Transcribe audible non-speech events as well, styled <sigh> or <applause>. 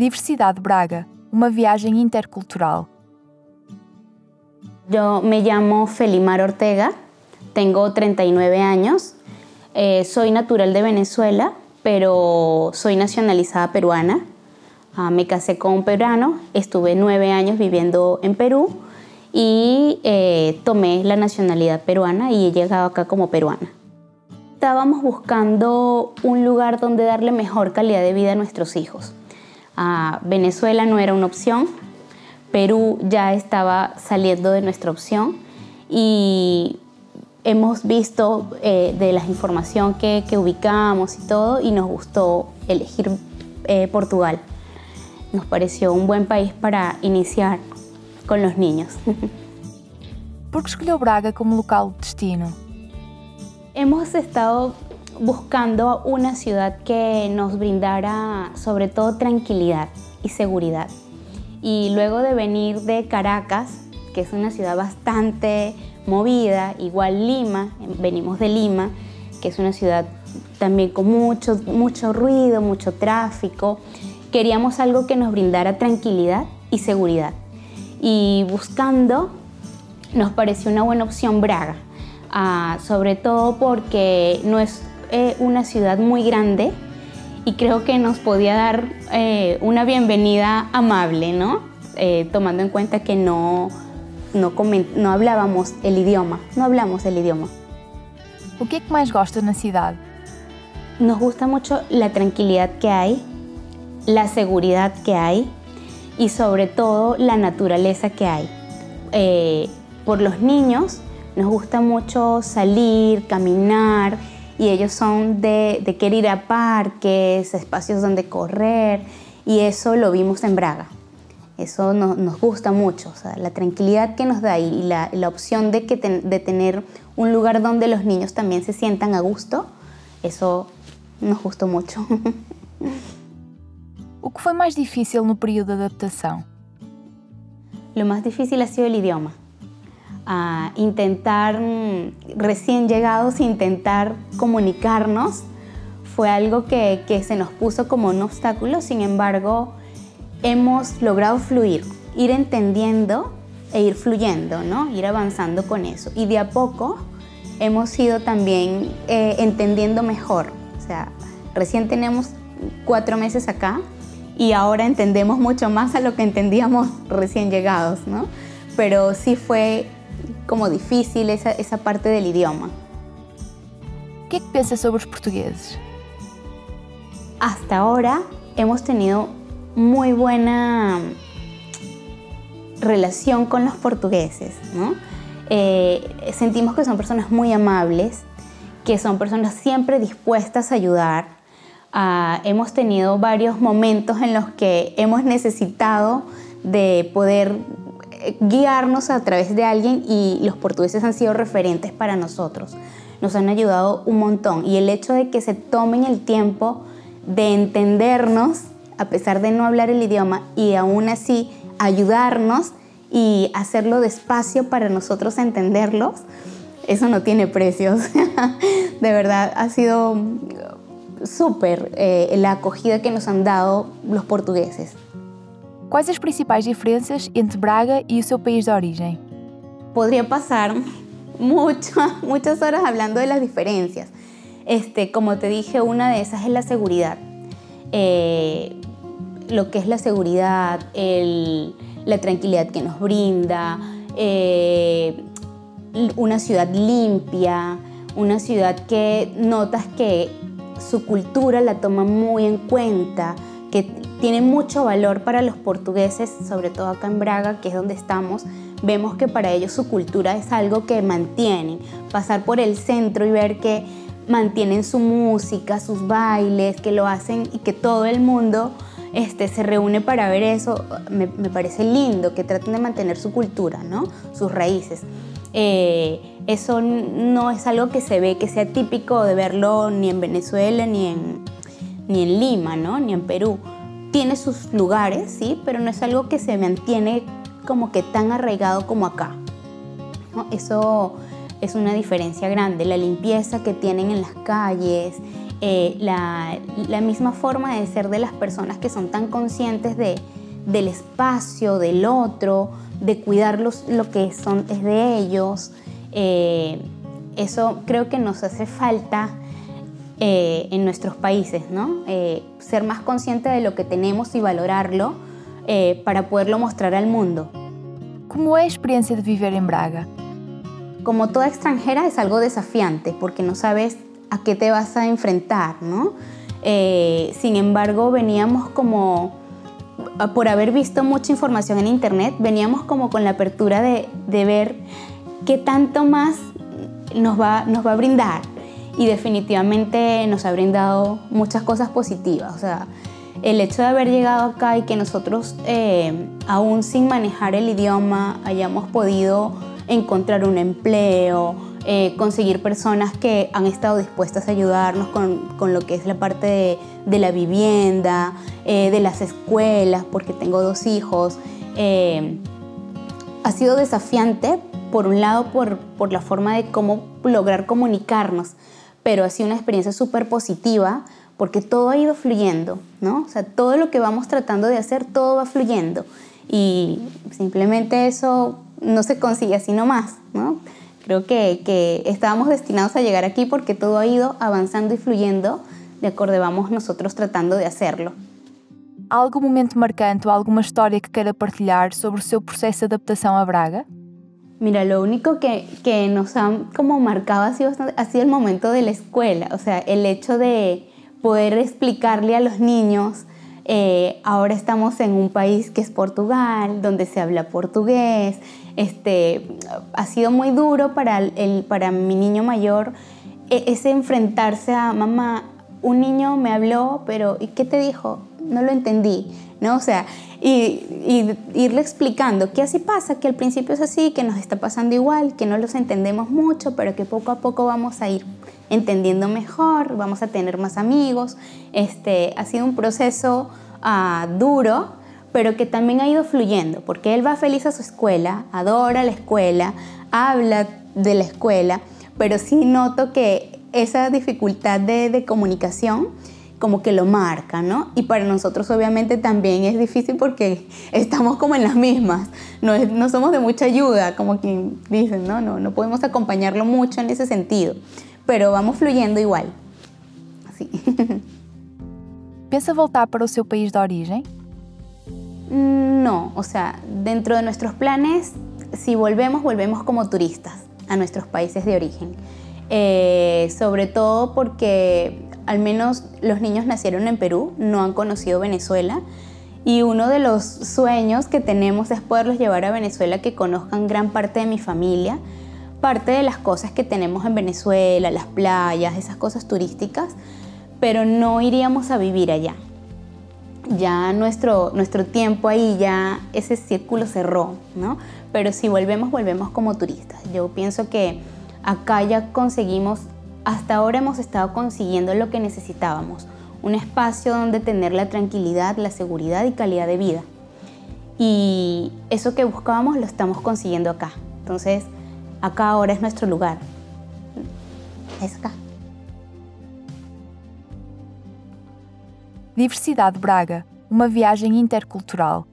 Diversidade Braga, uma viagem intercultural. Yo me llamo Felimar Ortega, tengo 39 años, eh, soy natural de Venezuela, pero soy nacionalizada peruana. Ah, me casé con un peruano, estuve nueve años viviendo en Perú y eh, tomé la nacionalidad peruana y he llegado acá como peruana. Estábamos buscando un lugar donde darle mejor calidad de vida a nuestros hijos. Venezuela no era una opción, Perú ya estaba saliendo de nuestra opción y hemos visto eh, de la información que, que, ubicamos y todo y nos gustó elegir eh, Portugal. Nos pareció un buen país para iniciar con los niños. <laughs> ¿Por qué escolheu Braga como local de destino? Hemos estado buscando una ciudad que nos brindara sobre todo tranquilidad y seguridad. Y luego de venir de Caracas, que es una ciudad bastante movida, igual Lima, venimos de Lima, que es una ciudad también con mucho, mucho ruido, mucho tráfico. Queríamos algo que nos brindara tranquilidad y seguridad. Y buscando, nos pareció una buena opción Braga, ah, sobre todo porque no es eh, una ciudad muy grande y creo que nos podía dar eh, una bienvenida amable, ¿no? Eh, tomando en cuenta que no, no, no hablábamos el idioma, no hablamos el idioma. O que é que mais gosta na cidade? Nos gusta mucho la tranquilidad que hay, la seguridad que hay y sobre todo la naturaleza que hay. Eh, por los niños nos gusta mucho salir, caminar y ellos son de, de querer ir a parques, espacios donde correr y eso lo vimos en Braga. Eso nos, nos gusta mucho, o sea, la tranquilidad que nos da y la, la opción de, que ten, de tener un lugar donde los niños también se sientan a gusto, eso nos gustó mucho. <laughs> O que foi mais difícil no período de adaptação? Lo más difícil ha sido el idioma. Uh, intentar, recién llegados, intentar comunicarnos fue algo que, que se nos puso como un obstáculo, sin embargo, hemos logrado fluir, ir entendiendo e ir fluyendo, ¿no? Ir avanzando con eso. Y de a poco hemos ido también eh, entendiendo mejor. O sea, recién tenemos cuatro meses acá y ahora entendemos mucho más a lo que entendíamos recién llegados, ¿no? Pero sí fue como difícil esa, esa parte del idioma. ¿Qué piensas sobre los portugueses? Hasta ahora hemos tenido muy buena relación con los portugueses, ¿no? Eh, sentimos que son personas muy amables, que son personas siempre dispuestas a ayudar. Uh, hemos tenido varios momentos en los que hemos necesitado de poder guiarnos a través de alguien y los portugueses han sido referentes para nosotros. Nos han ayudado un montón y el hecho de que se tomen el tiempo de entendernos a pesar de no hablar el idioma y aún así ayudarnos y hacerlo despacio para nosotros entenderlos, eso no tiene precios. <laughs> de verdad, ha sido súper eh, la acogida que nos han dado los portugueses. Quais as principais diferenças entre Braga e o seu país de origem? Podría pasar mucho, <laughs> muchas horas hablando de las diferencias. Este, como te dije, una de esas es la seguridad. Eh, lo que es la seguridad, la tranquilidad que nos brinda, eh, una ciudad limpia, una ciudad que notas que su cultura la toma muy en cuenta, que tiene mucho valor para los portugueses, sobre todo acá en Braga, que es donde estamos, vemos que para ellos su cultura es algo que mantienen. Pasar por el centro y ver que mantienen su música, sus bailes, que lo hacen y que todo el mundo este, se reúne para ver eso, me, parece lindo, que traten de mantener su cultura, ¿no? sus raíces. Eh, eso no es algo que se ve, que sea típico de verlo ni en Venezuela ni en, ni en Lima, ¿no? ni en Perú. Tiene sus lugares, sí, pero no es algo que se mantiene como que tan arraigado como acá. Eso es una diferencia grande. La limpieza que tienen en las calles, eh, la, misma forma de ser de las personas que son tan conscientes de, del espacio, del otro, de cuidar lo que son, es de ellos. Eh, eso creo que nos hace falta eh, en nuestros países, ¿no? ser más consciente de lo que tenemos y valorarlo para poderlo mostrar al mundo. ¿Cómo es la experiencia de vivir en Braga? Como toda extranjera es algo desafiante porque no sabes a qué te vas a enfrentar, ¿no? Eh, sin embargo, veníamos como, por haber visto mucha información en internet, veníamos como con la apertura de, ver qué tanto más nos va, nos va a brindar. Y definitivamente nos ha brindado muchas cosas positivas. O sea, el hecho de haber llegado acá y que nosotros, eh, aún sin manejar el idioma, hayamos podido encontrar un empleo, eh, conseguir personas que han estado dispuestas a ayudarnos con, lo que es la parte de, la vivienda, eh, de las escuelas, porque tengo dos hijos. Ha sido desafiante, por un lado, por, por la forma de cómo lograr comunicarnos, pero ha sido una experiencia súper positiva porque todo ha ido fluyendo, ¿no? O sea, todo lo que vamos tratando de hacer, todo va fluyendo. Y simplemente eso no se consigue así nomás, ¿no? Creo que, estábamos destinados a llegar aquí porque todo ha ido avanzando y fluyendo de acuerdo vamos nosotros tratando de hacerlo. ¿Algún momento marcante o alguna historia que quiera partilhar sobre su proceso de adaptación a Braga? Mira, lo único que, que nos ha como marcado ha sido, ha sido el momento de la escuela, o sea, el hecho de poder explicarle a los niños eh, ahora estamos en un país que es Portugal, donde se habla portugués. Este, ha sido muy duro para, el, para mi niño mayor e, ese enfrentarse a mamá. Un niño me habló, pero ¿y qué te dijo? No lo entendí. ¿no? O sea, y, y, irle explicando que así pasa, que al principio es así, que nos está pasando igual, que no los entendemos mucho, pero que poco a poco vamos a ir entendiendo mejor, vamos a tener más amigos. Este, ha sido un proceso ah, duro, pero que también ha ido fluyendo, porque él va feliz a su escuela, adora la escuela, habla de la escuela, pero sí noto que esa dificultad de comunicación como que lo marca, ¿no? Y para nosotros obviamente también es difícil porque estamos como en las mismas, no, no somos de mucha ayuda, como quien dicen, ¿no? ¿no? No podemos acompañarlo mucho en ese sentido pero vamos fluyendo igual. Así. <laughs> ¿Piensa voltar para su país de origen? Mm, no, o sea, dentro de nuestros planes, si volvemos, volvemos como turistas a nuestros países de origen. Eh, sobre todo porque al menos los niños nacieron en Perú, no han conocido Venezuela. Y uno de los sueños que tenemos es poderlos llevar a Venezuela, que conozcan gran parte de mi familia, parte de las cosas que tenemos en Venezuela, las playas, esas cosas turísticas, pero no iríamos a vivir allá. Ya nuestro, nuestro tiempo ahí, ya ese círculo cerró, ¿no? Pero si volvemos, volvemos como turistas. Yo pienso que acá ya conseguimos, hasta ahora hemos estado consiguiendo lo que necesitábamos, un espacio donde tener la tranquilidad, la seguridad y calidad de vida. Y eso que buscábamos lo estamos consiguiendo acá. Entonces, Acá ahora es nuestro lugar. Es acá. Diversidade Braga, uma viagem intercultural